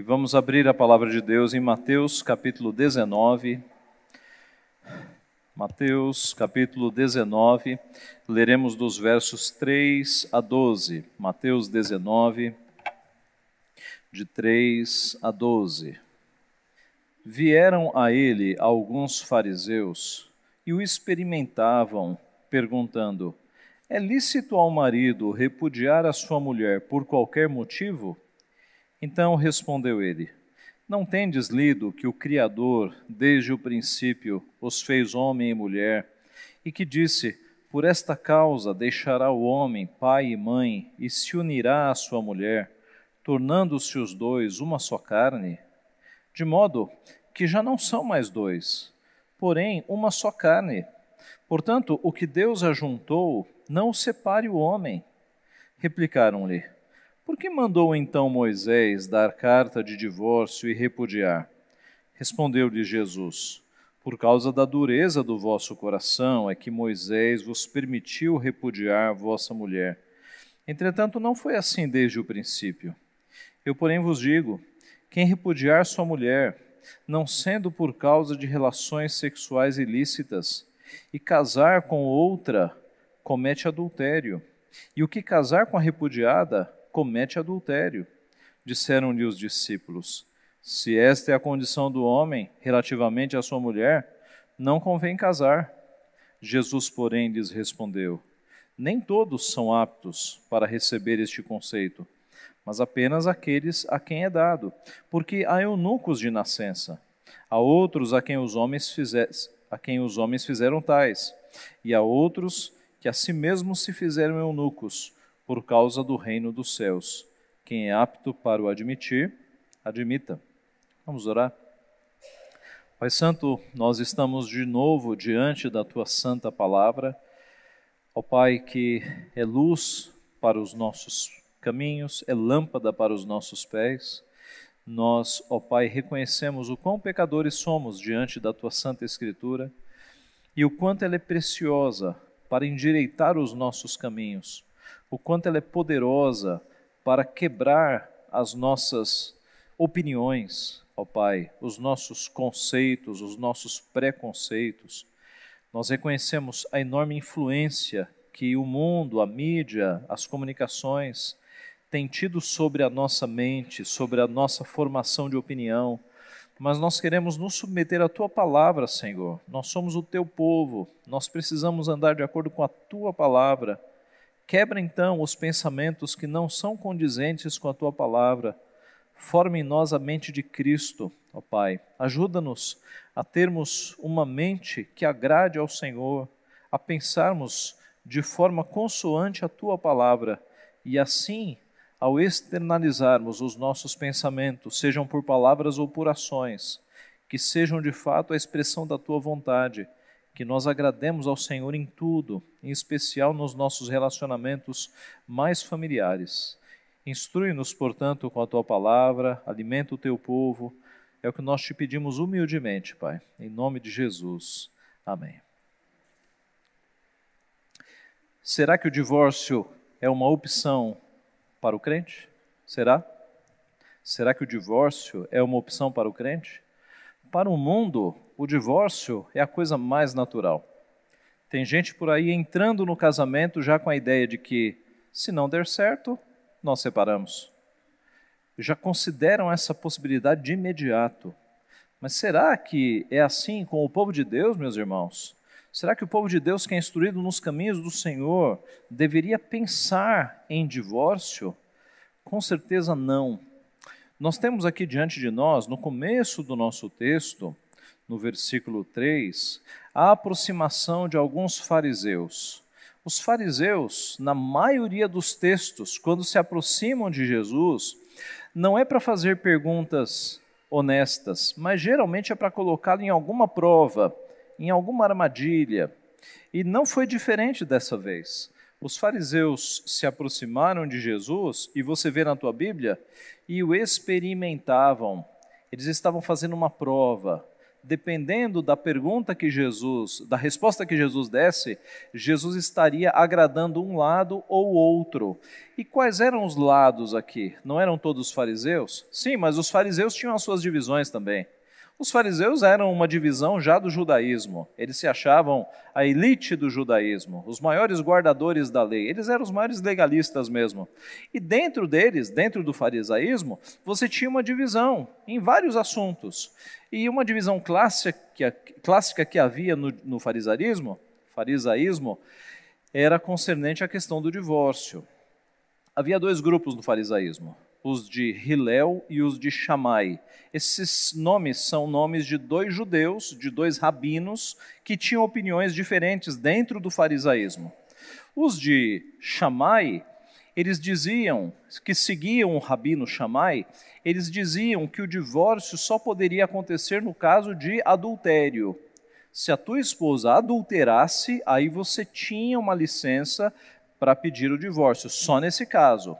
E vamos abrir a palavra de Deus em Mateus capítulo 19. Mateus capítulo 19, leremos dos versos 3 a 12. Mateus 19, de 3 a 12. Vieram a ele alguns fariseus e o experimentavam, perguntando: É lícito ao marido repudiar a sua mulher por qualquer motivo? Então respondeu ele: Não tendes lido que o Criador, desde o princípio, os fez homem e mulher, e que disse: Por esta causa deixará o homem pai e mãe, e se unirá à sua mulher, tornando-se os dois uma só carne? De modo que já não são mais dois, porém uma só carne. Portanto, o que Deus ajuntou, não separe o homem. Replicaram-lhe: por que mandou então Moisés dar carta de divórcio e repudiar? Respondeu-lhe Jesus: Por causa da dureza do vosso coração é que Moisés vos permitiu repudiar vossa mulher. Entretanto, não foi assim desde o princípio. Eu, porém, vos digo: quem repudiar sua mulher, não sendo por causa de relações sexuais ilícitas, e casar com outra, comete adultério. E o que casar com a repudiada, comete adultério. Disseram-lhe os discípulos: Se esta é a condição do homem relativamente à sua mulher, não convém casar. Jesus, porém, lhes respondeu: Nem todos são aptos para receber este conceito, mas apenas aqueles a quem é dado, porque há eunucos de nascença, há outros a quem os homens fizer, a quem os homens fizeram tais, e há outros que a si mesmos se fizeram eunucos por causa do reino dos céus. Quem é apto para o admitir, admita. Vamos orar. Pai Santo, nós estamos de novo diante da tua santa palavra. Ó Pai, que é luz para os nossos caminhos, é lâmpada para os nossos pés. Nós, ó Pai, reconhecemos o quão pecadores somos diante da tua santa Escritura e o quanto ela é preciosa para endireitar os nossos caminhos o quanto ela é poderosa para quebrar as nossas opiniões, ó Pai, os nossos conceitos, os nossos preconceitos. Nós reconhecemos a enorme influência que o mundo, a mídia, as comunicações têm tido sobre a nossa mente, sobre a nossa formação de opinião. Mas nós queremos nos submeter à tua palavra, Senhor. Nós somos o teu povo, nós precisamos andar de acordo com a tua palavra. Quebra então os pensamentos que não são condizentes com a tua palavra. Forma em nós a mente de Cristo, ó Pai. Ajuda-nos a termos uma mente que agrade ao Senhor, a pensarmos de forma consoante a tua palavra e assim, ao externalizarmos os nossos pensamentos, sejam por palavras ou por ações, que sejam de fato a expressão da tua vontade que nós agrademos ao Senhor em tudo, em especial nos nossos relacionamentos mais familiares. Instrui-nos, portanto, com a tua palavra, alimenta o teu povo. É o que nós te pedimos humildemente, Pai, em nome de Jesus. Amém. Será que o divórcio é uma opção para o crente? Será? Será que o divórcio é uma opção para o crente? Para o mundo, o divórcio é a coisa mais natural. Tem gente por aí entrando no casamento já com a ideia de que, se não der certo, nós separamos. Já consideram essa possibilidade de imediato. Mas será que é assim com o povo de Deus, meus irmãos? Será que o povo de Deus, que é instruído nos caminhos do Senhor, deveria pensar em divórcio? Com certeza não. Nós temos aqui diante de nós, no começo do nosso texto, no versículo 3, a aproximação de alguns fariseus. Os fariseus, na maioria dos textos, quando se aproximam de Jesus, não é para fazer perguntas honestas, mas geralmente é para colocá-lo em alguma prova, em alguma armadilha. E não foi diferente dessa vez. Os fariseus se aproximaram de Jesus, e você vê na tua Bíblia, e o experimentavam. Eles estavam fazendo uma prova, dependendo da pergunta que Jesus, da resposta que Jesus desse, Jesus estaria agradando um lado ou outro. E quais eram os lados aqui? Não eram todos fariseus? Sim, mas os fariseus tinham as suas divisões também. Os fariseus eram uma divisão já do judaísmo. Eles se achavam a elite do judaísmo, os maiores guardadores da lei. Eles eram os maiores legalistas mesmo. E dentro deles, dentro do farisaísmo, você tinha uma divisão em vários assuntos. E uma divisão clássica, clássica que havia no, no farisaísmo, farisaísmo era concernente à questão do divórcio. Havia dois grupos no farisaísmo os de Hilel e os de Shammai. Esses nomes são nomes de dois judeus, de dois rabinos, que tinham opiniões diferentes dentro do farisaísmo. Os de Shammai, eles diziam, que seguiam o rabino Shammai, eles diziam que o divórcio só poderia acontecer no caso de adultério. Se a tua esposa adulterasse, aí você tinha uma licença para pedir o divórcio, só nesse caso.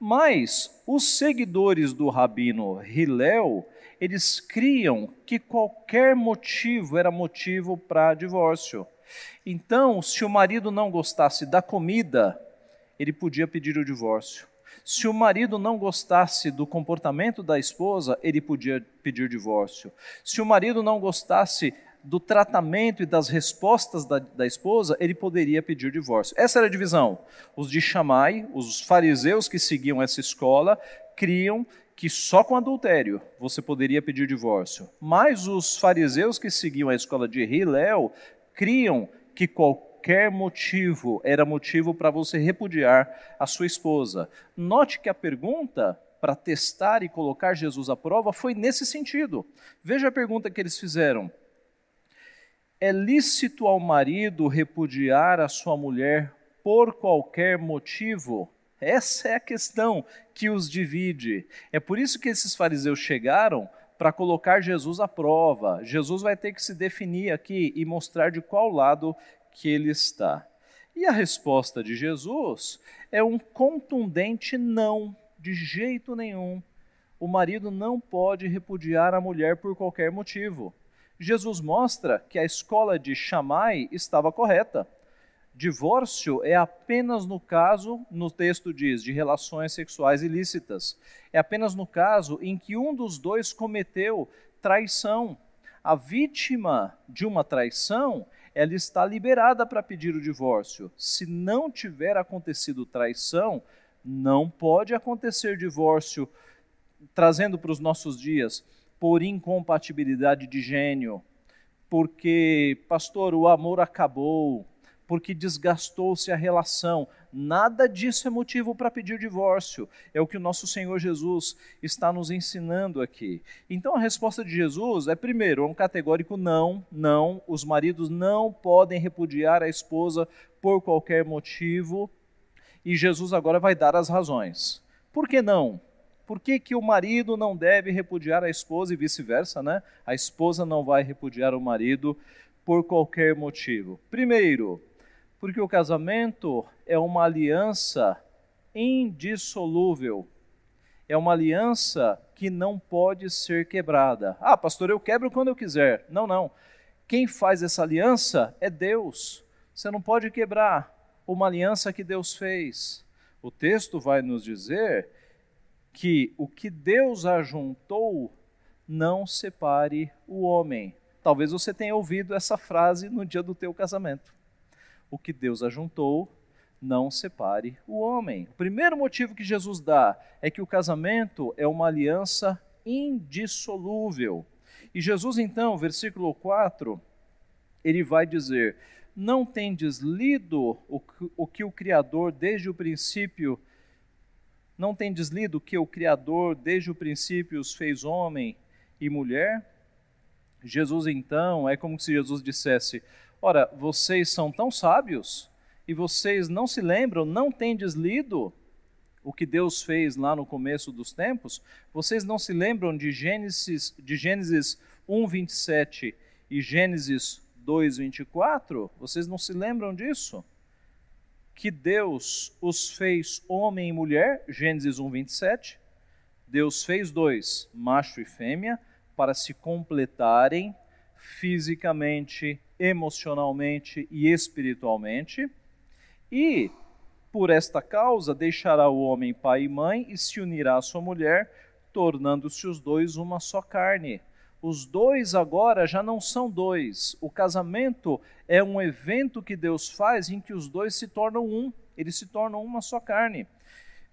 Mas os seguidores do rabino Hillel, eles criam que qualquer motivo era motivo para divórcio. Então, se o marido não gostasse da comida, ele podia pedir o divórcio. Se o marido não gostasse do comportamento da esposa, ele podia pedir divórcio. Se o marido não gostasse do tratamento e das respostas da, da, esposa, ele poderia pedir divórcio. Essa era a divisão. Os de Shammai, os fariseus que seguiam essa escola, criam que só com adultério você poderia pedir divórcio. Mas os fariseus que seguiam a escola de Hillel criam que qualquer motivo era motivo para você repudiar a sua esposa. Note que a pergunta para testar e colocar Jesus à prova foi nesse sentido. Veja a pergunta que eles fizeram é lícito ao marido repudiar a sua mulher por qualquer motivo? Essa é a questão que os divide. É por isso que esses fariseus chegaram para colocar Jesus à prova. Jesus vai ter que se definir aqui e mostrar de qual lado que ele está. E a resposta de Jesus é um contundente não, de jeito nenhum. O marido não pode repudiar a mulher por qualquer motivo. Jesus mostra que a escola de Shammai estava correta. Divórcio é apenas no caso, no texto diz, de relações sexuais ilícitas. É apenas no caso em que um dos dois cometeu traição. A vítima de uma traição, ela está liberada para pedir o divórcio. Se não tiver acontecido traição, não pode acontecer divórcio. Trazendo para os nossos dias, por incompatibilidade de gênio, porque, pastor, o amor acabou, porque desgastou-se a relação. Nada disso é motivo para pedir divórcio. É o que o nosso Senhor Jesus está nos ensinando aqui. Então a resposta de Jesus é, primeiro, um categórico não, não. Os maridos não podem repudiar a esposa por qualquer motivo. E Jesus agora vai dar as razões. Por que não? Por que, que o marido não deve repudiar a esposa e vice-versa, né? A esposa não vai repudiar o marido por qualquer motivo. Primeiro, porque o casamento é uma aliança indissolúvel. É uma aliança que não pode ser quebrada. Ah, pastor, eu quebro quando eu quiser. Não, não. Quem faz essa aliança é Deus. Você não pode quebrar uma aliança que Deus fez. O texto vai nos dizer que o que Deus ajuntou não separe o homem. Talvez você tenha ouvido essa frase no dia do teu casamento. O que Deus ajuntou não separe o homem. O primeiro motivo que Jesus dá é que o casamento é uma aliança indissolúvel. E Jesus, então, versículo 4, ele vai dizer: Não tendes lido o, o que o Criador desde o princípio não tendes lido que o Criador, desde o princípio, os fez homem e mulher? Jesus, então, é como se Jesus dissesse: Ora, vocês são tão sábios e vocês não se lembram, não tendes lido o que Deus fez lá no começo dos tempos? Vocês não se lembram de Gênesis, de Gênesis 1, 27 e Gênesis 2, 24? Vocês não se lembram disso? Que Deus os fez homem e mulher, Gênesis 1, 27. Deus fez dois, macho e fêmea, para se completarem, fisicamente, emocionalmente e espiritualmente. E, por esta causa, deixará o homem pai e mãe e se unirá à sua mulher, tornando-se os dois uma só carne. Os dois agora já não são dois. O casamento é um evento que Deus faz em que os dois se tornam um, eles se tornam uma só carne.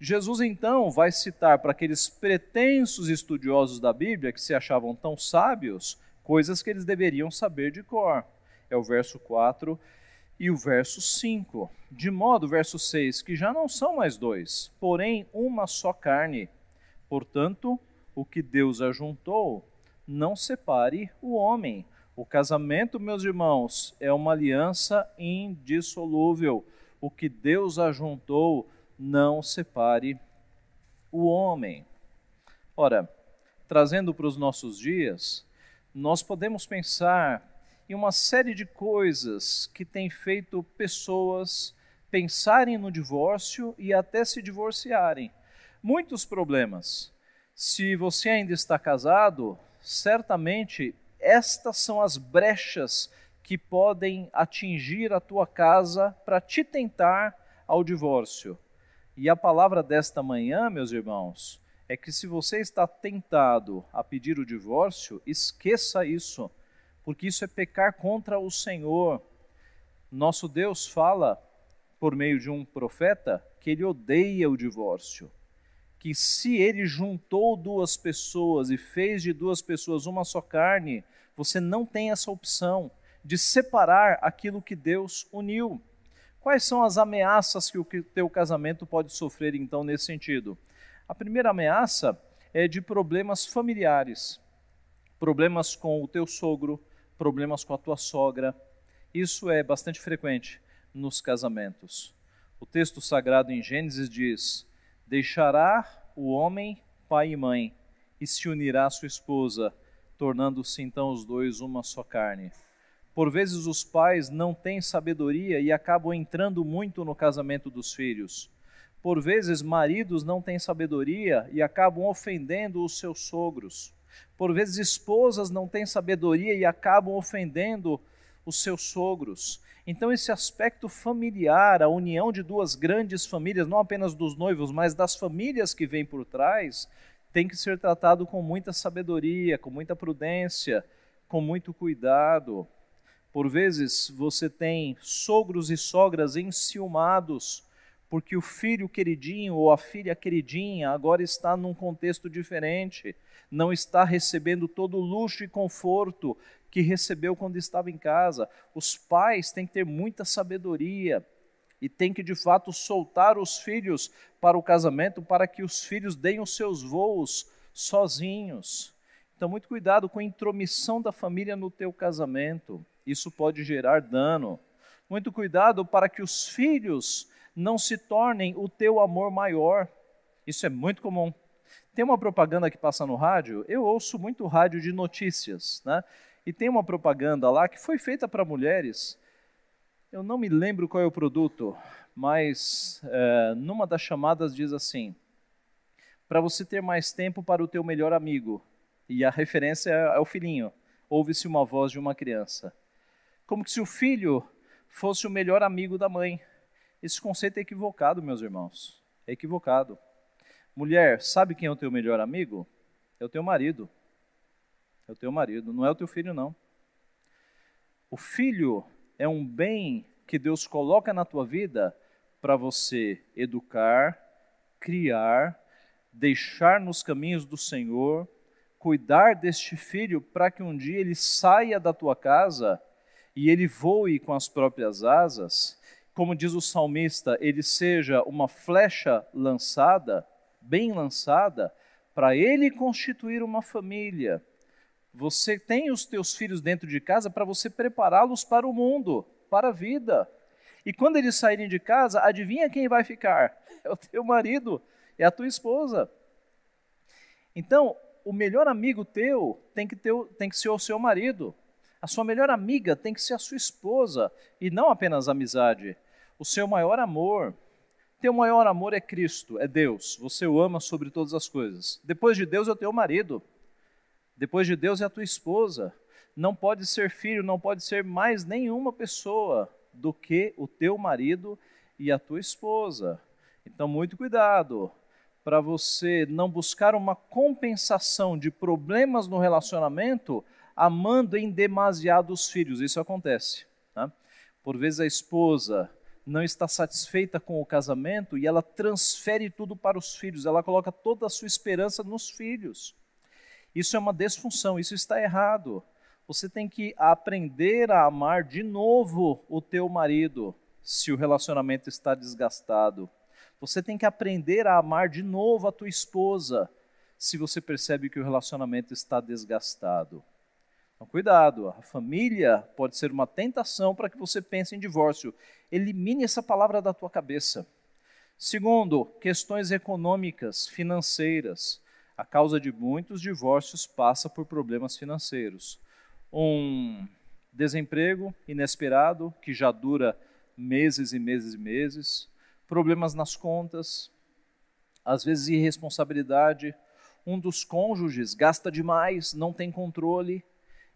Jesus então vai citar para aqueles pretensos estudiosos da Bíblia que se achavam tão sábios, coisas que eles deveriam saber de cor. É o verso 4 e o verso 5. De modo, verso 6, que já não são mais dois, porém uma só carne. Portanto, o que Deus ajuntou, não separe o homem. O casamento, meus irmãos, é uma aliança indissolúvel. O que Deus ajuntou, não separe o homem. Ora, trazendo para os nossos dias, nós podemos pensar em uma série de coisas que têm feito pessoas pensarem no divórcio e até se divorciarem. Muitos problemas. Se você ainda está casado, certamente estas são as brechas que podem atingir a tua casa para te tentar ao divórcio. E a palavra desta manhã, meus irmãos, é que se você está tentado a pedir o divórcio, esqueça isso, porque isso é pecar contra o Senhor. Nosso Deus fala, por meio de um profeta, que ele odeia o divórcio. Que se ele juntou duas pessoas e fez de duas pessoas uma só carne, você não tem essa opção de separar aquilo que Deus uniu. Quais são as ameaças que o teu casamento pode sofrer então nesse sentido? A primeira ameaça é de problemas familiares, problemas com o teu sogro, problemas com a tua sogra. Isso é bastante frequente nos casamentos. O texto sagrado em Gênesis diz: Deixará o homem pai e mãe e se unirá à sua esposa, tornando-se então os dois uma só carne. Por vezes os pais não têm sabedoria e acabam entrando muito no casamento dos filhos. Por vezes maridos não têm sabedoria e acabam ofendendo os seus sogros. Por vezes esposas não têm sabedoria e acabam ofendendo os seus sogros. Então, esse aspecto familiar, a união de duas grandes famílias, não apenas dos noivos, mas das famílias que vêm por trás, tem que ser tratado com muita sabedoria, com muita prudência, com muito cuidado. Por vezes você tem sogros e sogras enciumados, porque o filho queridinho ou a filha queridinha agora está num contexto diferente, não está recebendo todo o luxo e conforto que recebeu quando estava em casa. Os pais têm que ter muita sabedoria e têm que de fato soltar os filhos para o casamento para que os filhos deem os seus voos sozinhos. Então, muito cuidado com a intromissão da família no teu casamento isso pode gerar dano. Muito cuidado para que os filhos não se tornem o teu amor maior. Isso é muito comum. Tem uma propaganda que passa no rádio, eu ouço muito rádio de notícias, né? E tem uma propaganda lá que foi feita para mulheres. Eu não me lembro qual é o produto, mas é, numa das chamadas diz assim: para você ter mais tempo para o teu melhor amigo. E a referência é o filhinho. Ouve-se uma voz de uma criança como se o filho fosse o melhor amigo da mãe. Esse conceito é equivocado, meus irmãos. É equivocado. Mulher, sabe quem é o teu melhor amigo? É o teu marido. É o teu marido, não é o teu filho, não. O filho é um bem que Deus coloca na tua vida para você educar, criar, deixar nos caminhos do Senhor, cuidar deste filho para que um dia ele saia da tua casa e ele voe com as próprias asas, como diz o salmista, ele seja uma flecha lançada, bem lançada, para ele constituir uma família. Você tem os teus filhos dentro de casa para você prepará-los para o mundo, para a vida. E quando eles saírem de casa, adivinha quem vai ficar? É o teu marido, é a tua esposa. Então, o melhor amigo teu tem que, ter, tem que ser o seu marido. A sua melhor amiga tem que ser a sua esposa e não apenas amizade. O seu maior amor, teu maior amor é Cristo, é Deus. Você o ama sobre todas as coisas. Depois de Deus é o teu marido. Depois de Deus é a tua esposa. não pode ser filho, não pode ser mais nenhuma pessoa do que o teu marido e a tua esposa. Então, muito cuidado para você não buscar uma compensação de problemas no relacionamento amando em demasiado os filhos. Isso acontece. Tá? Por vezes a esposa não está satisfeita com o casamento e ela transfere tudo para os filhos, ela coloca toda a sua esperança nos filhos. Isso é uma desfunção, isso está errado. Você tem que aprender a amar de novo o teu marido, se o relacionamento está desgastado. Você tem que aprender a amar de novo a tua esposa, se você percebe que o relacionamento está desgastado. Então, cuidado, a família pode ser uma tentação para que você pense em divórcio. Elimine essa palavra da tua cabeça. Segundo, questões econômicas, financeiras. A causa de muitos divórcios passa por problemas financeiros. Um desemprego inesperado, que já dura meses e meses e meses, problemas nas contas, às vezes irresponsabilidade. Um dos cônjuges gasta demais, não tem controle,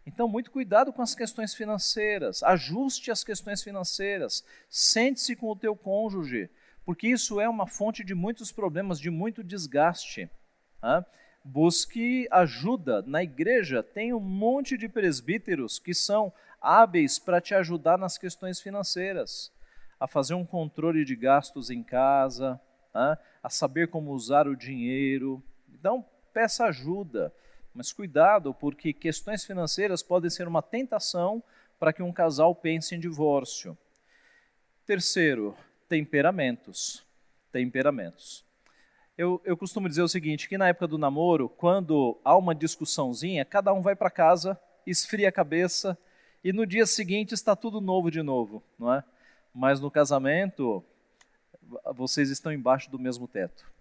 então, muito cuidado com as questões financeiras, ajuste as questões financeiras, sente-se com o teu cônjuge, porque isso é uma fonte de muitos problemas, de muito desgaste. Tá? Busque ajuda na igreja, tem um monte de presbíteros que são hábeis para te ajudar nas questões financeiras, a fazer um controle de gastos em casa, tá? a saber como usar o dinheiro. Então, peça ajuda. Mas cuidado, porque questões financeiras podem ser uma tentação para que um casal pense em divórcio. Terceiro, temperamentos. Temperamentos. Eu, eu costumo dizer o seguinte, que na época do namoro, quando há uma discussãozinha, cada um vai para casa, esfria a cabeça, e no dia seguinte está tudo novo de novo, não é? Mas no casamento, vocês estão embaixo do mesmo teto.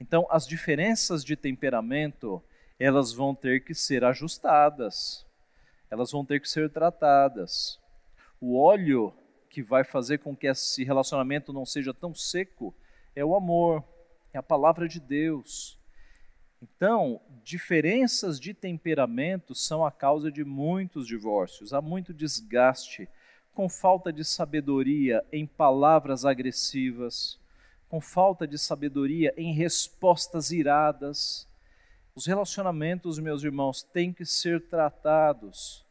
Então, as diferenças de temperamento elas vão ter que ser ajustadas, elas vão ter que ser tratadas. O óleo que vai fazer com que esse relacionamento não seja tão seco é o amor, é a palavra de Deus. Então, diferenças de temperamento são a causa de muitos divórcios, há muito desgaste, com falta de sabedoria em palavras agressivas, com falta de sabedoria em respostas iradas os relacionamentos, meus irmãos, têm que ser tratados.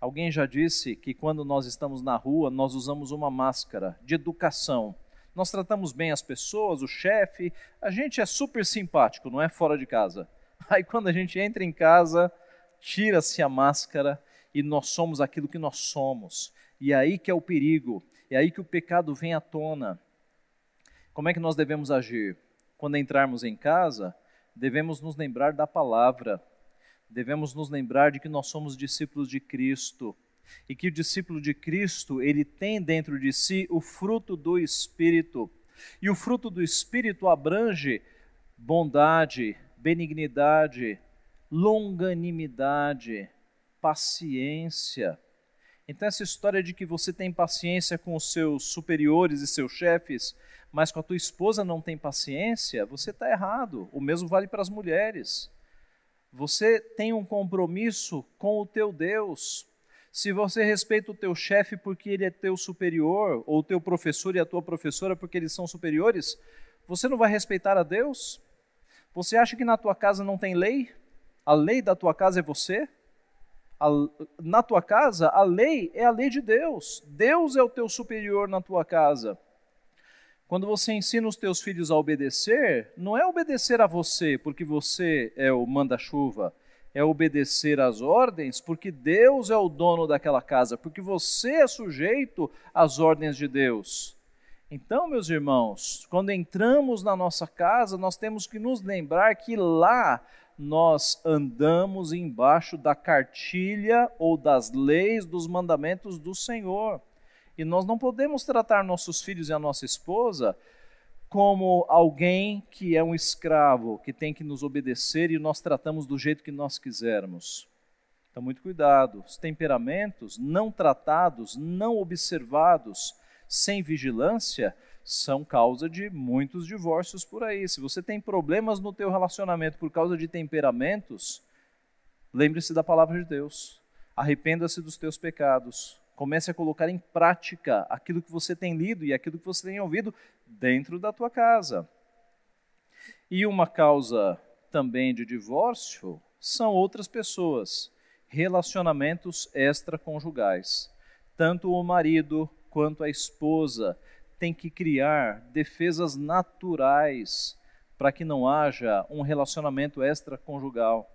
Alguém já disse que quando nós estamos na rua, nós usamos uma máscara de educação. Nós tratamos bem as pessoas, o chefe, a gente é super simpático, não é fora de casa. Aí quando a gente entra em casa, tira-se a máscara e nós somos aquilo que nós somos. E é aí que é o perigo, é aí que o pecado vem à tona. Como é que nós devemos agir? Quando entrarmos em casa, devemos nos lembrar da palavra, devemos nos lembrar de que nós somos discípulos de Cristo e que o discípulo de Cristo, ele tem dentro de si o fruto do Espírito. E o fruto do Espírito abrange bondade, benignidade, longanimidade, paciência. Então, essa história de que você tem paciência com os seus superiores e seus chefes, mas com a tua esposa não tem paciência, você está errado. O mesmo vale para as mulheres. Você tem um compromisso com o teu Deus. Se você respeita o teu chefe porque ele é teu superior, ou teu professor e a tua professora porque eles são superiores, você não vai respeitar a Deus? Você acha que na tua casa não tem lei? A lei da tua casa é você? A, na tua casa, a lei é a lei de Deus. Deus é o teu superior na tua casa. Quando você ensina os teus filhos a obedecer, não é obedecer a você porque você é o manda-chuva, é obedecer às ordens porque Deus é o dono daquela casa, porque você é sujeito às ordens de Deus. Então, meus irmãos, quando entramos na nossa casa, nós temos que nos lembrar que lá nós andamos embaixo da cartilha ou das leis, dos mandamentos do Senhor. E nós não podemos tratar nossos filhos e a nossa esposa como alguém que é um escravo, que tem que nos obedecer e nós tratamos do jeito que nós quisermos. Então, muito cuidado. Os temperamentos não tratados, não observados, sem vigilância, são causa de muitos divórcios por aí. Se você tem problemas no teu relacionamento por causa de temperamentos, lembre-se da palavra de Deus. Arrependa-se dos teus pecados. Comece a colocar em prática aquilo que você tem lido e aquilo que você tem ouvido dentro da tua casa. E uma causa também de divórcio são outras pessoas, relacionamentos extraconjugais. Tanto o marido quanto a esposa têm que criar defesas naturais para que não haja um relacionamento extraconjugal.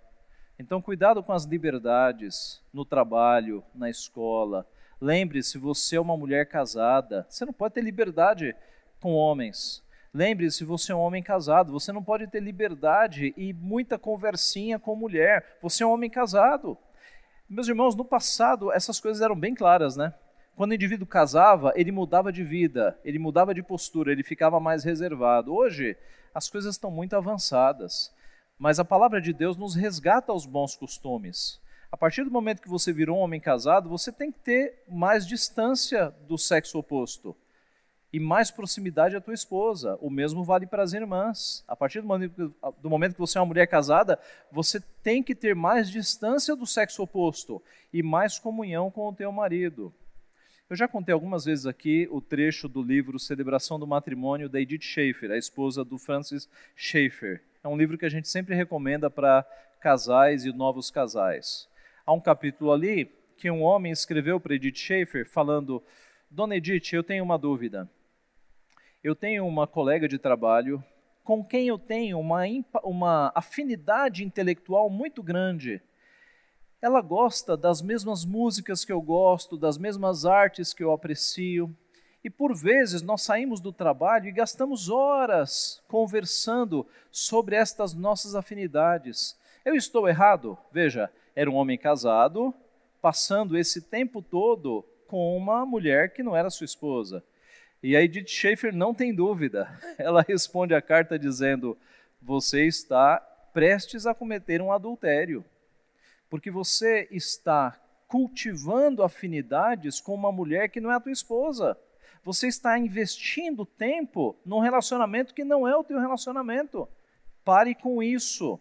Então, cuidado com as liberdades no trabalho, na escola. Lembre-se, você é uma mulher casada, você não pode ter liberdade com homens. Lembre-se, você é um homem casado, você não pode ter liberdade e muita conversinha com mulher. Você é um homem casado. Meus irmãos, no passado essas coisas eram bem claras, né? Quando o indivíduo casava, ele mudava de vida, ele mudava de postura, ele ficava mais reservado. Hoje, as coisas estão muito avançadas mas a palavra de Deus nos resgata aos bons costumes. A partir do momento que você virou um homem casado, você tem que ter mais distância do sexo oposto e mais proximidade à tua esposa. O mesmo vale para as irmãs. A partir do momento, do momento, que você é uma mulher casada, você tem que ter mais distância do sexo oposto e mais comunhão com o teu marido. Eu já contei algumas vezes aqui o trecho do livro Celebração do Matrimônio da Edith Schaefer, a esposa do Francis Schaeffer. É um livro que a gente sempre recomenda para casais e novos casais. Há um capítulo ali que um homem escreveu para Edith Schaefer falando: Dona Edith, eu tenho uma dúvida. Eu tenho uma colega de trabalho com quem eu tenho uma, uma afinidade intelectual muito grande. Ela gosta das mesmas músicas que eu gosto, das mesmas artes que eu aprecio. E por vezes nós saímos do trabalho e gastamos horas conversando sobre estas nossas afinidades. Eu estou errado? Veja, era um homem casado, passando esse tempo todo com uma mulher que não era sua esposa. E a Edith Schaefer não tem dúvida. Ela responde a carta dizendo: Você está prestes a cometer um adultério, porque você está cultivando afinidades com uma mulher que não é a tua esposa. Você está investindo tempo num relacionamento que não é o teu relacionamento. Pare com isso.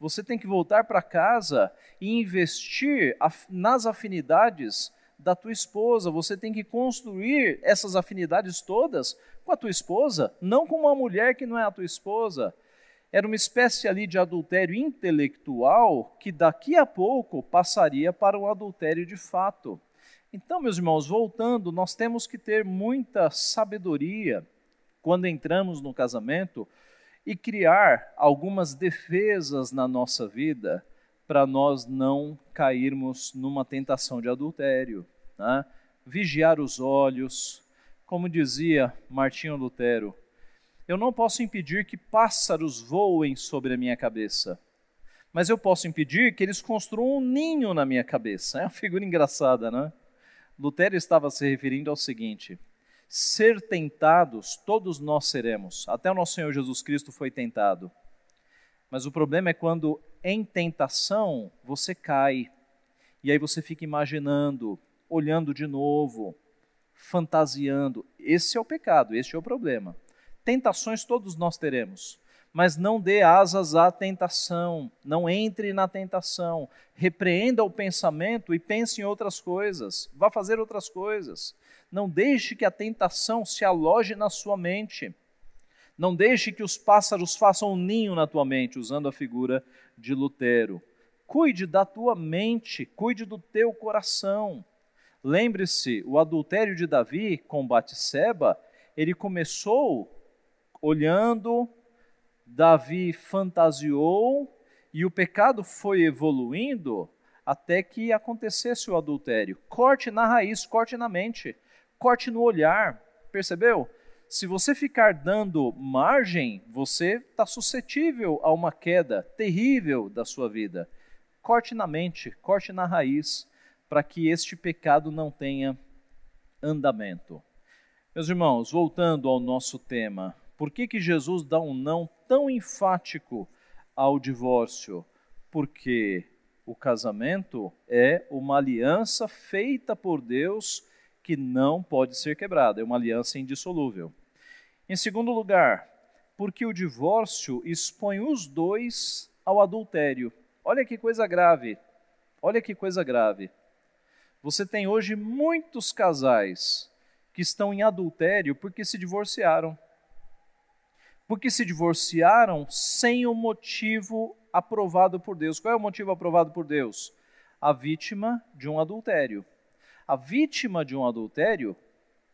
Você tem que voltar para casa e investir nas afinidades da tua esposa. Você tem que construir essas afinidades todas com a tua esposa, não com uma mulher que não é a tua esposa. Era uma espécie ali de adultério intelectual que daqui a pouco passaria para um adultério de fato. Então, meus irmãos, voltando, nós temos que ter muita sabedoria quando entramos no casamento e criar algumas defesas na nossa vida para nós não cairmos numa tentação de adultério. Né? Vigiar os olhos, como dizia Martinho Lutero, eu não posso impedir que pássaros voem sobre a minha cabeça, mas eu posso impedir que eles construam um ninho na minha cabeça. É uma figura engraçada, né? Lutero estava se referindo ao seguinte: ser tentados, todos nós seremos. Até o nosso Senhor Jesus Cristo foi tentado. Mas o problema é quando em tentação você cai. E aí você fica imaginando, olhando de novo, fantasiando. Esse é o pecado, esse é o problema. Tentações todos nós teremos mas não dê asas à tentação, não entre na tentação, repreenda o pensamento e pense em outras coisas, vá fazer outras coisas. Não deixe que a tentação se aloje na sua mente. Não deixe que os pássaros façam um ninho na tua mente, usando a figura de Lutero. Cuide da tua mente, cuide do teu coração. Lembre-se, o adultério de Davi com Batseba, ele começou olhando Davi fantasiou e o pecado foi evoluindo até que acontecesse o adultério. Corte na raiz, corte na mente, corte no olhar. Percebeu? Se você ficar dando margem, você está suscetível a uma queda terrível da sua vida. Corte na mente, corte na raiz, para que este pecado não tenha andamento. Meus irmãos, voltando ao nosso tema, por que, que Jesus dá um não tão enfático ao divórcio? Porque o casamento é uma aliança feita por Deus que não pode ser quebrada, é uma aliança indissolúvel. Em segundo lugar, porque o divórcio expõe os dois ao adultério. Olha que coisa grave. Olha que coisa grave. Você tem hoje muitos casais que estão em adultério porque se divorciaram. Porque se divorciaram sem o motivo aprovado por Deus. Qual é o motivo aprovado por Deus? A vítima de um adultério. A vítima de um adultério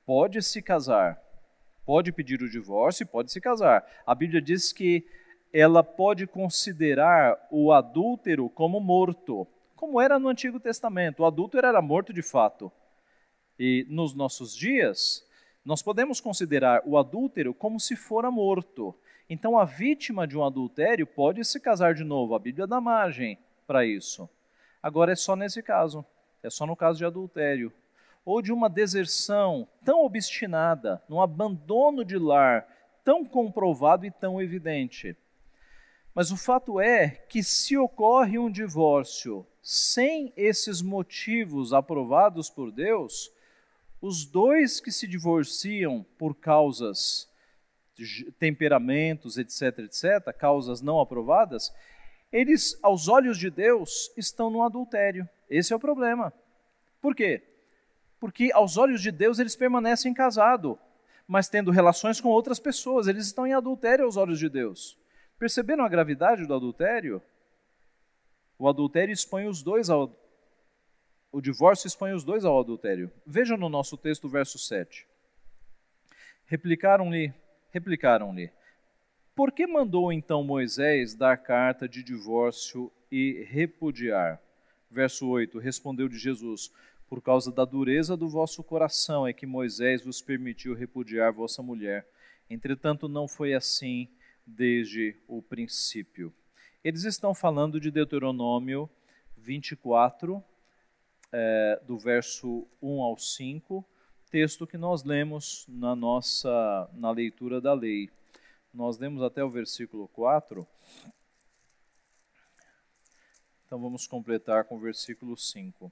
pode se casar, pode pedir o divórcio e pode se casar. A Bíblia diz que ela pode considerar o adúltero como morto, como era no Antigo Testamento. O adúltero era morto de fato. E nos nossos dias, nós podemos considerar o adúltero como se fora morto. Então, a vítima de um adultério pode se casar de novo. A Bíblia dá margem para isso. Agora, é só nesse caso. É só no caso de adultério. Ou de uma deserção tão obstinada, num abandono de lar tão comprovado e tão evidente. Mas o fato é que, se ocorre um divórcio sem esses motivos aprovados por Deus, os dois que se divorciam por causas, temperamentos, etc., etc., causas não aprovadas, eles, aos olhos de Deus, estão no adultério. Esse é o problema. Por quê? Porque aos olhos de Deus eles permanecem casados, mas tendo relações com outras pessoas, eles estão em adultério aos olhos de Deus. Perceberam a gravidade do adultério? O adultério expõe os dois ao o divórcio expõe os dois ao adultério. Vejam no nosso texto, verso 7. Replicaram-lhe, replicaram-lhe: Por que mandou então Moisés dar carta de divórcio e repudiar? Verso 8: Respondeu de Jesus: Por causa da dureza do vosso coração é que Moisés vos permitiu repudiar vossa mulher. Entretanto, não foi assim desde o princípio. Eles estão falando de Deuteronômio 24, é, do verso 1 ao 5, texto que nós lemos na nossa na leitura da lei. Nós lemos até o versículo 4. Então vamos completar com o versículo 5.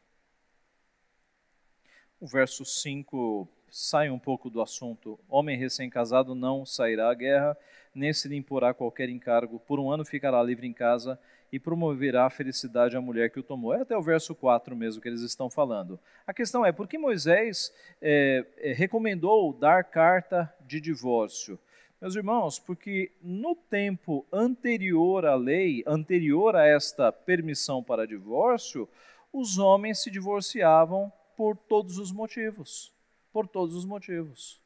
O verso 5 sai um pouco do assunto. Homem recém-casado não sairá à guerra, nem se lhe imporá qualquer encargo, por um ano ficará livre em casa e promoverá a felicidade à mulher que o tomou. É até o verso 4 mesmo que eles estão falando. A questão é, por que Moisés é, recomendou dar carta de divórcio? Meus irmãos, porque no tempo anterior à lei, anterior a esta permissão para divórcio, os homens se divorciavam por todos os motivos. Por todos os motivos.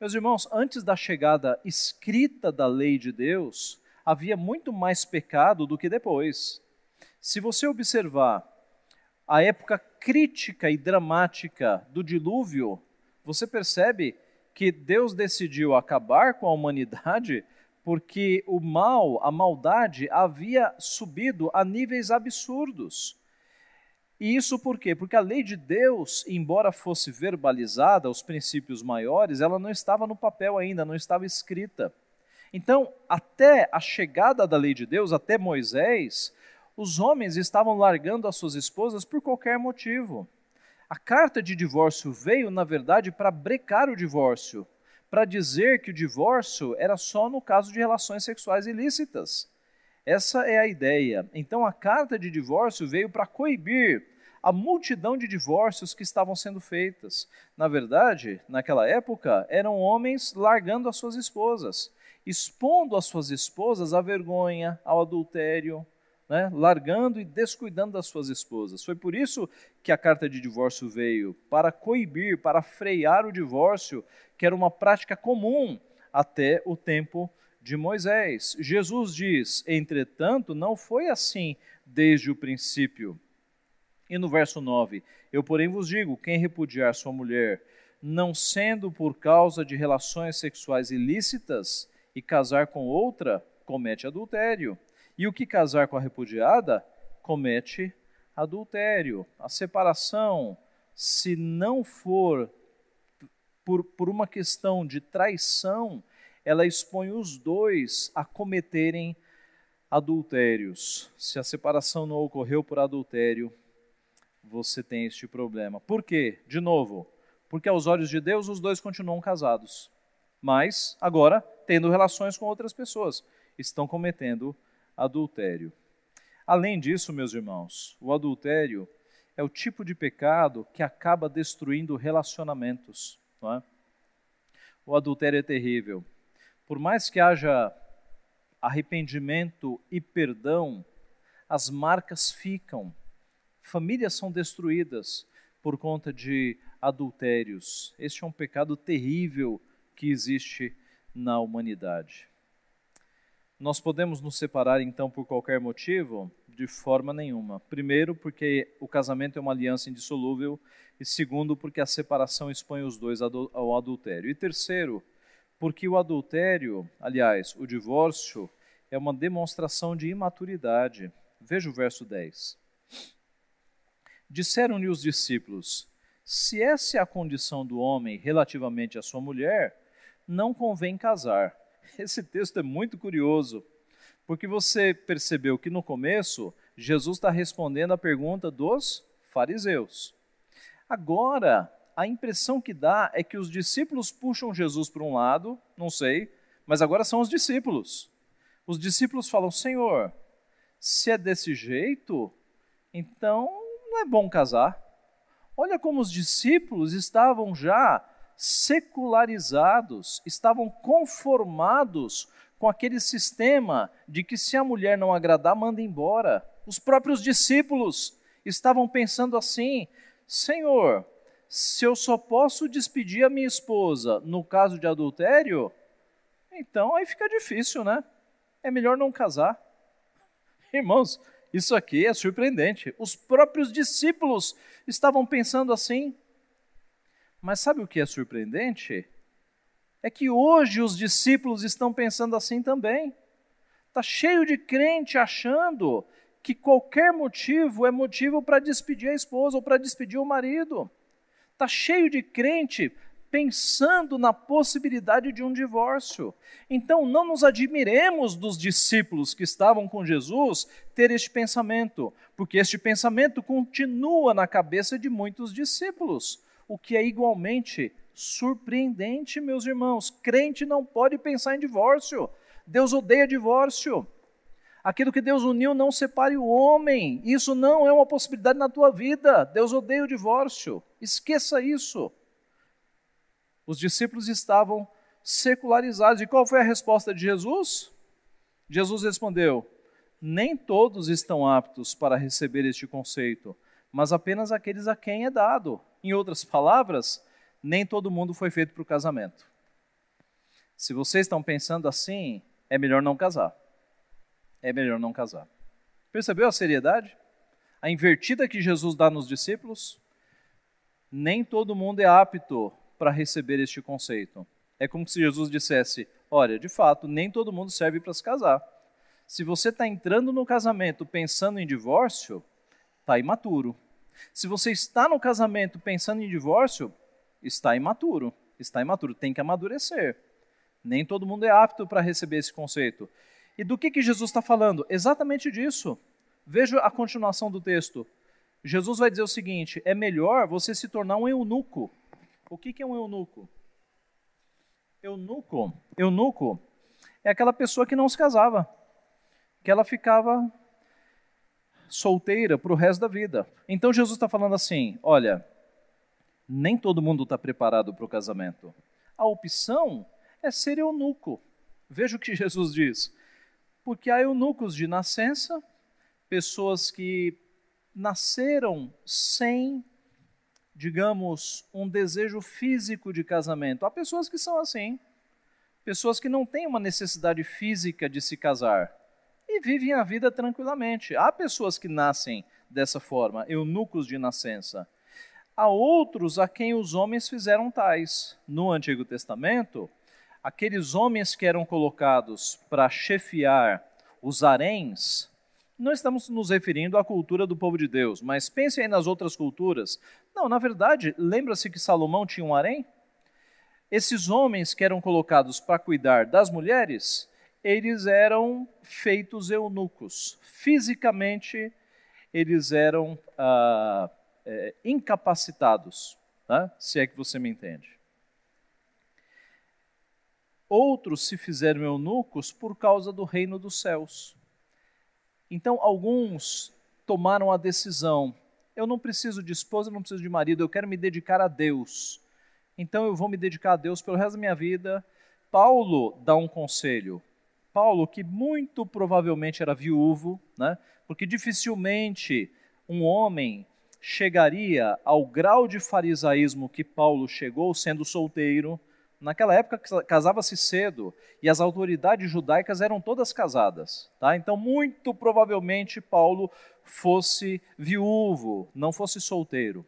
Meus irmãos, antes da chegada escrita da lei de Deus, havia muito mais pecado do que depois. Se você observar a época crítica e dramática do dilúvio, você percebe que Deus decidiu acabar com a humanidade porque o mal, a maldade, havia subido a níveis absurdos. E isso por quê? Porque a lei de Deus, embora fosse verbalizada, os princípios maiores, ela não estava no papel ainda, não estava escrita. Então, até a chegada da lei de Deus, até Moisés, os homens estavam largando as suas esposas por qualquer motivo. A carta de divórcio veio, na verdade, para brecar o divórcio, para dizer que o divórcio era só no caso de relações sexuais ilícitas. Essa é a ideia. Então, a carta de divórcio veio para coibir a multidão de divórcios que estavam sendo feitas. Na verdade, naquela época, eram homens largando as suas esposas, expondo as suas esposas à vergonha, ao adultério, né? largando e descuidando das suas esposas. Foi por isso que a carta de divórcio veio para coibir, para frear o divórcio, que era uma prática comum até o tempo de Moisés. Jesus diz: entretanto, não foi assim desde o princípio. E no verso 9: Eu, porém, vos digo: quem repudiar sua mulher, não sendo por causa de relações sexuais ilícitas, e casar com outra, comete adultério. E o que casar com a repudiada, comete adultério. A separação, se não for por, por uma questão de traição, ela expõe os dois a cometerem adultérios. Se a separação não ocorreu por adultério, você tem este problema. Por quê? De novo, porque aos olhos de Deus os dois continuam casados, mas agora tendo relações com outras pessoas, estão cometendo adultério. Além disso, meus irmãos, o adultério é o tipo de pecado que acaba destruindo relacionamentos. Não é? O adultério é terrível. Por mais que haja arrependimento e perdão, as marcas ficam. Famílias são destruídas por conta de adultérios. Este é um pecado terrível que existe na humanidade. Nós podemos nos separar então por qualquer motivo? De forma nenhuma. Primeiro, porque o casamento é uma aliança indissolúvel, e segundo, porque a separação expõe os dois ao adultério. E terceiro, porque o adultério, aliás, o divórcio, é uma demonstração de imaturidade. Veja o verso 10. Disseram-lhe os discípulos: Se essa é a condição do homem relativamente à sua mulher, não convém casar. Esse texto é muito curioso, porque você percebeu que no começo Jesus está respondendo a pergunta dos fariseus. Agora, a impressão que dá é que os discípulos puxam Jesus para um lado, não sei, mas agora são os discípulos. Os discípulos falam: Senhor, se é desse jeito, então não é bom casar. Olha como os discípulos estavam já secularizados, estavam conformados com aquele sistema de que se a mulher não agradar, manda embora. Os próprios discípulos estavam pensando assim: Senhor, se eu só posso despedir a minha esposa no caso de adultério, então aí fica difícil, né? É melhor não casar. Irmãos, isso aqui é surpreendente. Os próprios discípulos estavam pensando assim. Mas sabe o que é surpreendente? É que hoje os discípulos estão pensando assim também. Está cheio de crente achando que qualquer motivo é motivo para despedir a esposa ou para despedir o marido. Está cheio de crente pensando na possibilidade de um divórcio. Então, não nos admiremos dos discípulos que estavam com Jesus ter este pensamento, porque este pensamento continua na cabeça de muitos discípulos o que é igualmente surpreendente, meus irmãos. Crente não pode pensar em divórcio. Deus odeia divórcio. Aquilo que Deus uniu não separe o homem. Isso não é uma possibilidade na tua vida. Deus odeia o divórcio. Esqueça isso. Os discípulos estavam secularizados. E qual foi a resposta de Jesus? Jesus respondeu: Nem todos estão aptos para receber este conceito, mas apenas aqueles a quem é dado. Em outras palavras, nem todo mundo foi feito para o casamento. Se vocês estão pensando assim, é melhor não casar. É melhor não casar. Percebeu a seriedade? A invertida que Jesus dá nos discípulos? Nem todo mundo é apto para receber este conceito. É como se Jesus dissesse: Olha, de fato, nem todo mundo serve para se casar. Se você está entrando no casamento pensando em divórcio, está imaturo. Se você está no casamento pensando em divórcio, está imaturo. Está imaturo, tem que amadurecer. Nem todo mundo é apto para receber esse conceito. E do que, que Jesus está falando? Exatamente disso. Veja a continuação do texto. Jesus vai dizer o seguinte: é melhor você se tornar um eunuco. O que, que é um eunuco? Eunuco, eunuco é aquela pessoa que não se casava, que ela ficava solteira para o resto da vida. Então Jesus está falando assim: olha, nem todo mundo está preparado para o casamento. A opção é ser eunuco. Veja o que Jesus diz. Porque há eunucos de nascença, pessoas que nasceram sem, digamos, um desejo físico de casamento. Há pessoas que são assim. Pessoas que não têm uma necessidade física de se casar e vivem a vida tranquilamente. Há pessoas que nascem dessa forma, eunucos de nascença. Há outros a quem os homens fizeram tais. No Antigo Testamento, aqueles homens que eram colocados para chefiar os haréns, não estamos nos referindo à cultura do povo de Deus, mas pense aí nas outras culturas. Não, na verdade, lembra-se que Salomão tinha um harém? Esses homens que eram colocados para cuidar das mulheres, eles eram feitos eunucos. Fisicamente, eles eram ah, é, incapacitados, né? se é que você me entende. Outros se fizeram eunucos por causa do reino dos céus. Então, alguns tomaram a decisão Eu não preciso de esposa, eu não preciso de marido, eu quero me dedicar a Deus. Então eu vou me dedicar a Deus pelo resto da minha vida. Paulo dá um conselho. Paulo, que muito provavelmente era viúvo, né? porque dificilmente um homem chegaria ao grau de farisaísmo que Paulo chegou sendo solteiro. Naquela época casava-se cedo e as autoridades judaicas eram todas casadas, tá? Então muito provavelmente Paulo fosse viúvo, não fosse solteiro.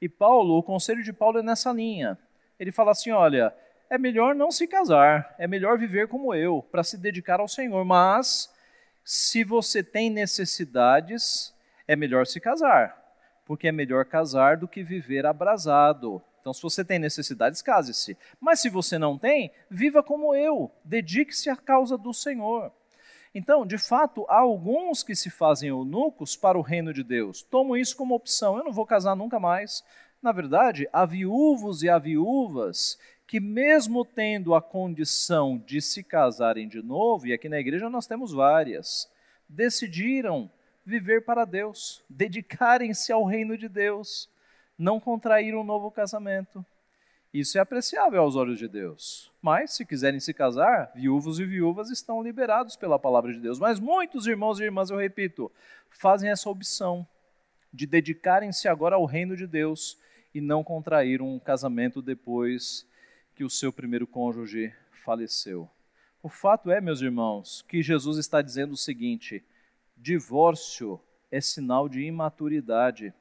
E Paulo, o conselho de Paulo é nessa linha. Ele fala assim, olha, é melhor não se casar, é melhor viver como eu, para se dedicar ao Senhor, mas se você tem necessidades, é melhor se casar porque é melhor casar do que viver abrasado. Então, se você tem necessidades, case-se. Mas se você não tem, viva como eu, dedique-se à causa do Senhor. Então, de fato, há alguns que se fazem eunucos para o reino de Deus. Tomam isso como opção. Eu não vou casar nunca mais. Na verdade, há viúvos e há viúvas que, mesmo tendo a condição de se casarem de novo, e aqui na igreja nós temos várias, decidiram viver para Deus, dedicarem-se ao reino de Deus, não contrair um novo casamento. Isso é apreciável aos olhos de Deus. Mas, se quiserem se casar, viúvos e viúvas estão liberados pela palavra de Deus. Mas muitos irmãos e irmãs, eu repito, fazem essa opção de dedicarem-se agora ao reino de Deus e não contrair um casamento depois que o seu primeiro cônjuge faleceu. O fato é, meus irmãos, que Jesus está dizendo o seguinte: divórcio é sinal de imaturidade.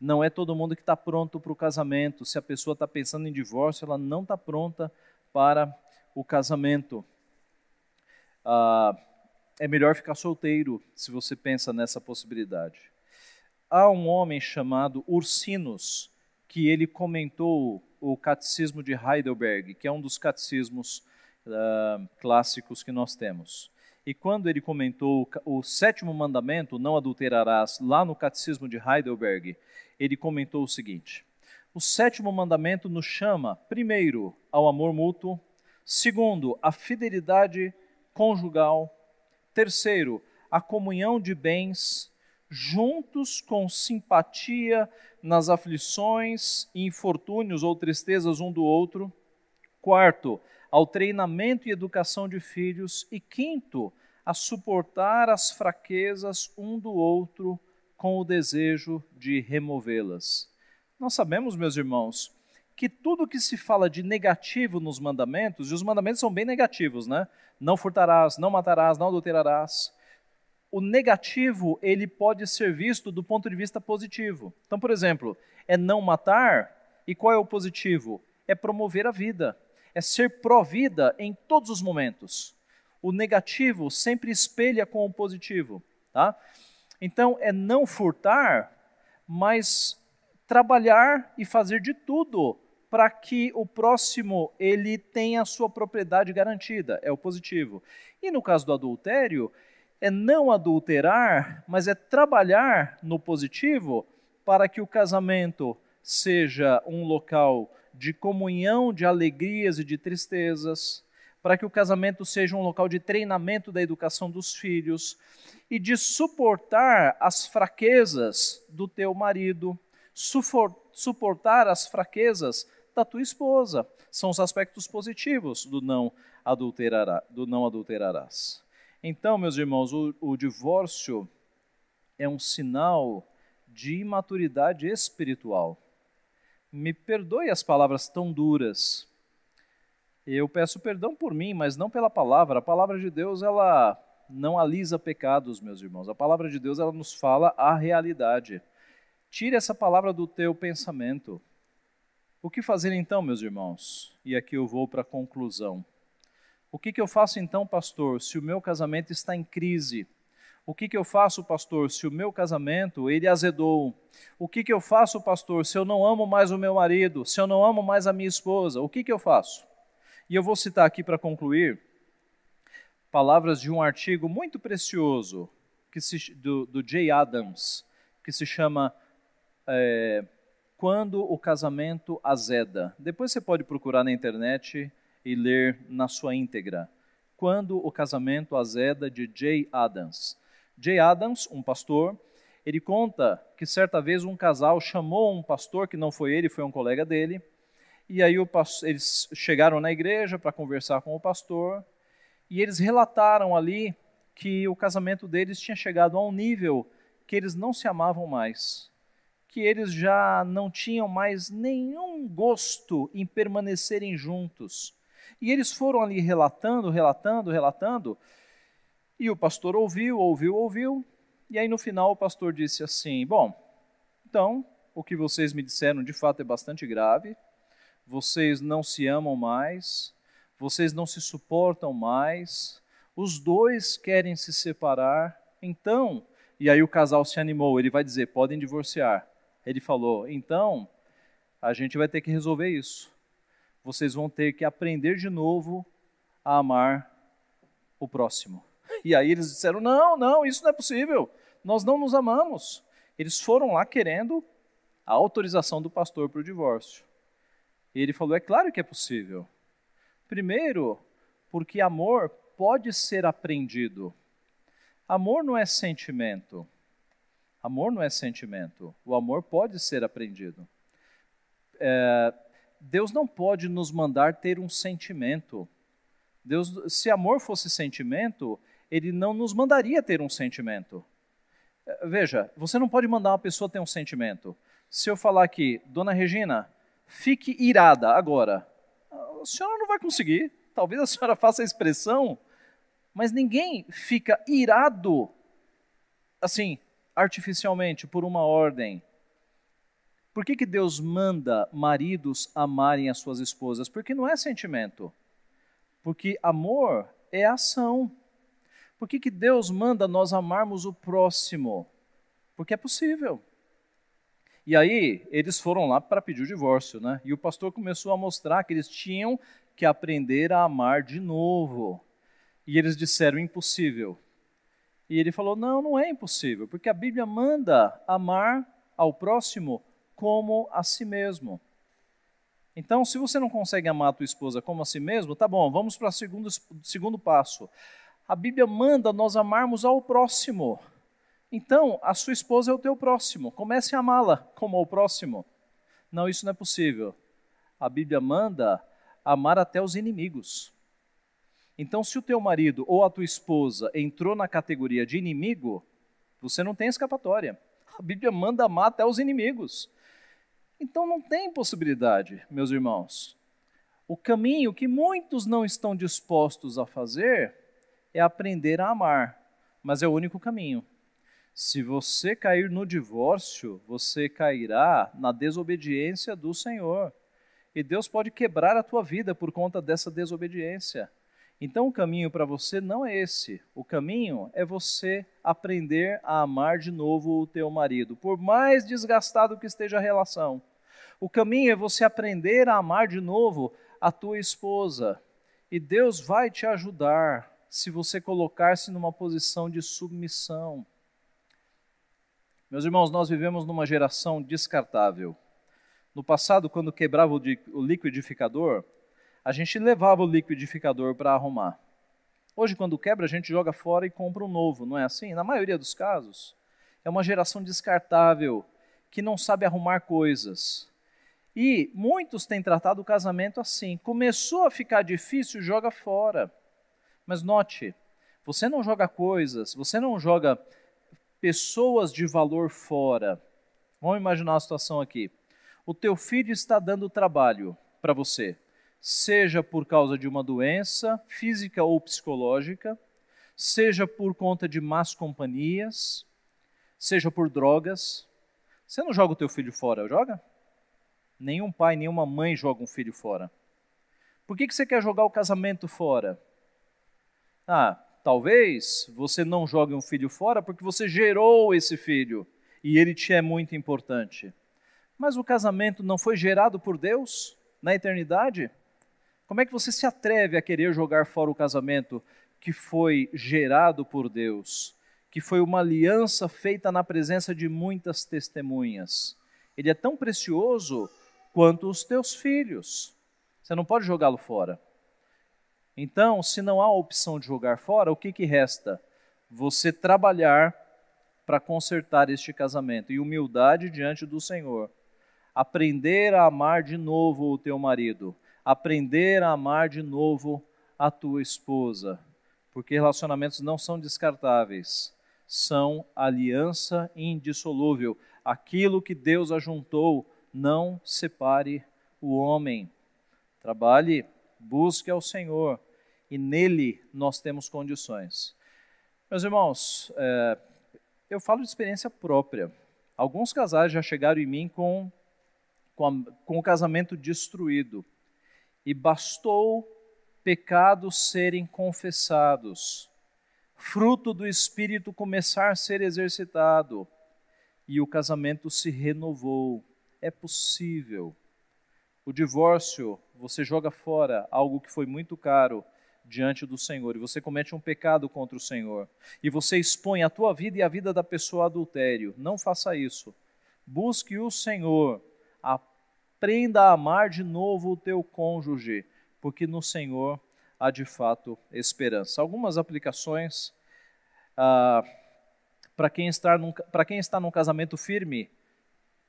Não é todo mundo que está pronto para o casamento. Se a pessoa está pensando em divórcio, ela não está pronta para o casamento. Ah, é melhor ficar solteiro se você pensa nessa possibilidade. Há um homem chamado Ursinus que ele comentou o Catecismo de Heidelberg, que é um dos catecismos uh, clássicos que nós temos. E quando ele comentou o sétimo mandamento, não adulterarás, lá no Catecismo de Heidelberg, ele comentou o seguinte: O sétimo mandamento nos chama, primeiro, ao amor mútuo, segundo, à fidelidade conjugal, terceiro, à comunhão de bens, juntos com simpatia nas aflições, infortúnios ou tristezas um do outro. Quarto, ao treinamento e educação de filhos, e quinto, a suportar as fraquezas um do outro com o desejo de removê-las. Nós sabemos, meus irmãos, que tudo que se fala de negativo nos mandamentos, e os mandamentos são bem negativos, né? Não furtarás, não matarás, não adulterarás. O negativo, ele pode ser visto do ponto de vista positivo. Então, por exemplo, é não matar, e qual é o positivo? É promover a vida é ser pró-vida em todos os momentos. O negativo sempre espelha com o positivo. Tá? Então, é não furtar, mas trabalhar e fazer de tudo para que o próximo ele tenha a sua propriedade garantida, é o positivo. E no caso do adultério, é não adulterar, mas é trabalhar no positivo para que o casamento seja um local de comunhão, de alegrias e de tristezas, para que o casamento seja um local de treinamento da educação dos filhos e de suportar as fraquezas do teu marido, suportar as fraquezas da tua esposa. São os aspectos positivos do não, adulterará, do não adulterarás. Então, meus irmãos, o, o divórcio é um sinal de imaturidade espiritual me perdoe as palavras tão duras. Eu peço perdão por mim, mas não pela palavra. A palavra de Deus, ela não alisa pecados, meus irmãos. A palavra de Deus, ela nos fala a realidade. Tire essa palavra do teu pensamento. O que fazer então, meus irmãos? E aqui eu vou para a conclusão. O que, que eu faço então, pastor, se o meu casamento está em crise? O que, que eu faço, pastor, se o meu casamento ele azedou? O que, que eu faço, pastor, se eu não amo mais o meu marido, se eu não amo mais a minha esposa? O que, que eu faço? E eu vou citar aqui para concluir palavras de um artigo muito precioso que se, do, do Jay Adams, que se chama é, Quando o Casamento Azeda. Depois você pode procurar na internet e ler na sua íntegra. Quando o Casamento Azeda, de Jay Adams. Jay Adams, um pastor, Ele conta que certa vez um casal chamou um pastor, que não foi ele, foi um colega dele, e aí pastor, eles chegaram na igreja para conversar com o pastor, e eles relataram ali que o casamento deles tinha chegado a um nível que eles não se amavam mais, que eles já não tinham mais nenhum gosto em permanecerem juntos. E eles foram ali relatando, relatando, relatando, e o pastor ouviu, ouviu, ouviu, e aí no final o pastor disse assim: Bom, então, o que vocês me disseram de fato é bastante grave, vocês não se amam mais, vocês não se suportam mais, os dois querem se separar, então, e aí o casal se animou, ele vai dizer: podem divorciar. Ele falou: então, a gente vai ter que resolver isso. Vocês vão ter que aprender de novo a amar o próximo. E aí eles disseram: não, não, isso não é possível, nós não nos amamos. Eles foram lá querendo a autorização do pastor para o divórcio. E ele falou: é claro que é possível. Primeiro, porque amor pode ser aprendido. Amor não é sentimento. Amor não é sentimento. O amor pode ser aprendido. É, Deus não pode nos mandar ter um sentimento. Deus, se amor fosse sentimento, Ele não nos mandaria ter um sentimento. Veja, você não pode mandar uma pessoa ter um sentimento. Se eu falar aqui, Dona Regina, fique irada agora, a senhora não vai conseguir. Talvez a senhora faça a expressão, mas ninguém fica irado assim, artificialmente, por uma ordem. Por que, que Deus manda maridos amarem as suas esposas? Porque não é sentimento. Porque amor é ação. Por que, que Deus manda nós amarmos o próximo? Porque é possível. E aí, eles foram lá para pedir o divórcio, né? E o pastor começou a mostrar que eles tinham que aprender a amar de novo. E eles disseram impossível. E ele falou: Não, não é impossível, porque a Bíblia manda amar ao próximo como a si mesmo. Então, se você não consegue amar a tua esposa como a si mesmo, tá bom, vamos para o segundo, segundo passo. A Bíblia manda nós amarmos ao próximo. Então, a sua esposa é o teu próximo. Comece a amá-la como ao próximo. Não, isso não é possível. A Bíblia manda amar até os inimigos. Então, se o teu marido ou a tua esposa entrou na categoria de inimigo, você não tem escapatória. A Bíblia manda amar até os inimigos. Então não tem possibilidade, meus irmãos. O caminho que muitos não estão dispostos a fazer é aprender a amar, mas é o único caminho. Se você cair no divórcio, você cairá na desobediência do Senhor. E Deus pode quebrar a tua vida por conta dessa desobediência. Então o caminho para você não é esse. O caminho é você aprender a amar de novo o teu marido, por mais desgastado que esteja a relação. O caminho é você aprender a amar de novo a tua esposa. E Deus vai te ajudar se você colocar-se numa posição de submissão. Meus irmãos, nós vivemos numa geração descartável. No passado, quando quebrava o liquidificador, a gente levava o liquidificador para arrumar. Hoje, quando quebra, a gente joga fora e compra um novo, não é assim? Na maioria dos casos. É uma geração descartável, que não sabe arrumar coisas. E muitos têm tratado o casamento assim. Começou a ficar difícil, joga fora. Mas note, você não joga coisas, você não joga pessoas de valor fora. Vamos imaginar a situação aqui. O teu filho está dando trabalho para você seja por causa de uma doença física ou psicológica, seja por conta de más companhias, seja por drogas. Você não joga o teu filho fora, joga? Nenhum pai, nenhuma mãe joga um filho fora. Por que, que você quer jogar o casamento fora? Ah, talvez você não jogue um filho fora porque você gerou esse filho e ele te é muito importante. Mas o casamento não foi gerado por Deus na eternidade? Como é que você se atreve a querer jogar fora o casamento que foi gerado por Deus, que foi uma aliança feita na presença de muitas testemunhas? Ele é tão precioso quanto os teus filhos. Você não pode jogá-lo fora. Então, se não há opção de jogar fora, o que, que resta? Você trabalhar para consertar este casamento e humildade diante do Senhor. Aprender a amar de novo o teu marido, aprender a amar de novo a tua esposa, porque relacionamentos não são descartáveis, são aliança indissolúvel. Aquilo que Deus ajuntou, não separe o homem. Trabalhe, busque ao Senhor e nele nós temos condições. Meus irmãos, é, eu falo de experiência própria. Alguns casais já chegaram em mim com, com, a, com o casamento destruído. E bastou pecados serem confessados, fruto do Espírito começar a ser exercitado, e o casamento se renovou. É possível. O divórcio, você joga fora algo que foi muito caro diante do Senhor e você comete um pecado contra o Senhor e você expõe a tua vida e a vida da pessoa a adultério, não faça isso. Busque o Senhor, aprenda a amar de novo o teu cônjuge, porque no Senhor há de fato esperança. Algumas aplicações ah, para quem, está quem está num casamento firme,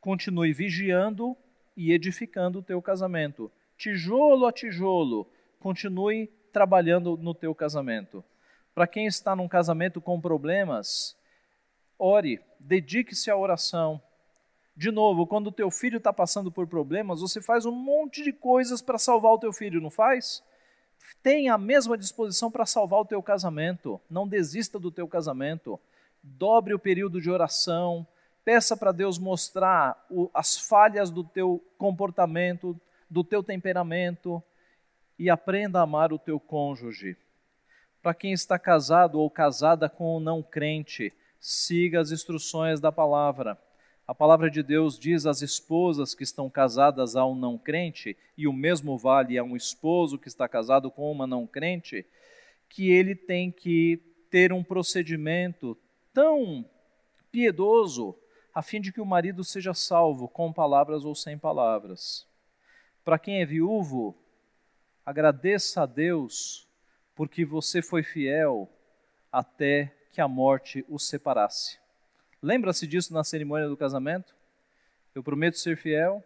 continue vigiando e edificando o teu casamento. Tijolo a tijolo, continue trabalhando no teu casamento. Para quem está num casamento com problemas, ore, dedique-se à oração. De novo, quando o teu filho está passando por problemas, você faz um monte de coisas para salvar o teu filho, não faz? Tenha a mesma disposição para salvar o teu casamento. Não desista do teu casamento. Dobre o período de oração. Peça para Deus mostrar o, as falhas do teu comportamento, do teu temperamento, e aprenda a amar o teu cônjuge. Para quem está casado ou casada com um não crente, siga as instruções da palavra. A palavra de Deus diz às esposas que estão casadas a um não crente, e o mesmo vale a um esposo que está casado com uma não crente, que ele tem que ter um procedimento tão piedoso a fim de que o marido seja salvo com palavras ou sem palavras. Para quem é viúvo, Agradeça a Deus porque você foi fiel até que a morte o separasse. Lembra-se disso na cerimônia do casamento? Eu prometo ser fiel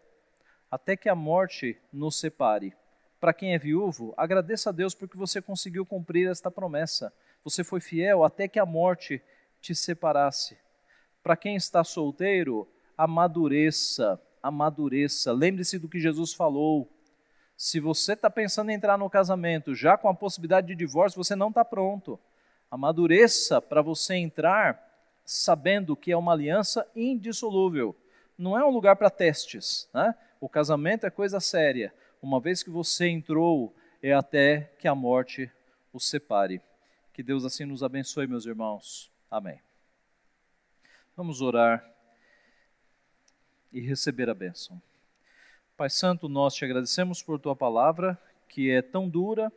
até que a morte nos separe. Para quem é viúvo, agradeça a Deus porque você conseguiu cumprir esta promessa. Você foi fiel até que a morte te separasse. Para quem está solteiro, amadureça, amadureça. Lembre-se do que Jesus falou se você está pensando em entrar no casamento já com a possibilidade de divórcio, você não está pronto. Amadureça para você entrar sabendo que é uma aliança indissolúvel. Não é um lugar para testes. Né? O casamento é coisa séria. Uma vez que você entrou, é até que a morte os separe. Que Deus assim nos abençoe, meus irmãos. Amém. Vamos orar e receber a bênção. Pai Santo, nós te agradecemos por tua palavra, que é tão dura,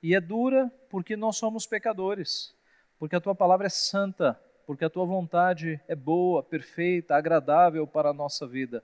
e é dura porque nós somos pecadores, porque a tua palavra é santa, porque a tua vontade é boa, perfeita, agradável para a nossa vida.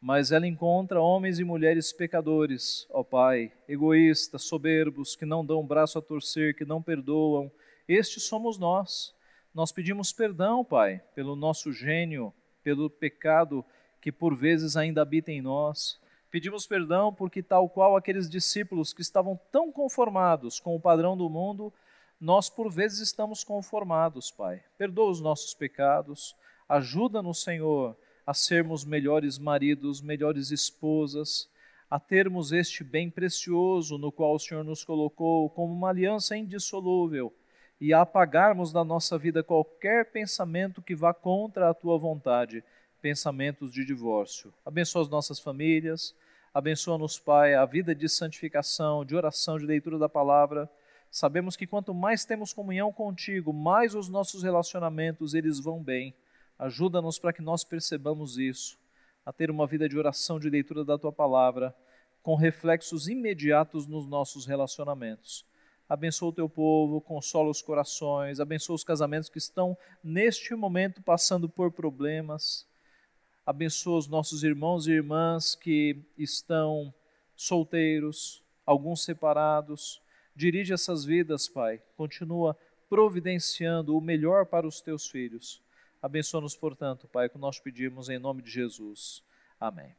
Mas ela encontra homens e mulheres pecadores, ó Pai, egoístas, soberbos, que não dão braço a torcer, que não perdoam. Estes somos nós. Nós pedimos perdão, Pai, pelo nosso gênio, pelo pecado que por vezes ainda habita em nós. Pedimos perdão porque, tal qual aqueles discípulos que estavam tão conformados com o padrão do mundo, nós por vezes estamos conformados, Pai. Perdoa os nossos pecados, ajuda-nos, Senhor, a sermos melhores maridos, melhores esposas, a termos este bem precioso no qual o Senhor nos colocou como uma aliança indissolúvel e apagarmos da nossa vida qualquer pensamento que vá contra a tua vontade pensamentos de divórcio. Abençoa as nossas famílias, abençoa-nos, Pai, a vida de santificação, de oração, de leitura da palavra. Sabemos que quanto mais temos comunhão contigo, mais os nossos relacionamentos eles vão bem. Ajuda-nos para que nós percebamos isso, a ter uma vida de oração, de leitura da tua palavra, com reflexos imediatos nos nossos relacionamentos. Abençoa o teu povo, consola os corações, abençoa os casamentos que estão neste momento passando por problemas abençoa os nossos irmãos e irmãs que estão solteiros, alguns separados. Dirige essas vidas, Pai. Continua providenciando o melhor para os teus filhos. Abençoa-nos, portanto, Pai, que nós pedimos em nome de Jesus. Amém.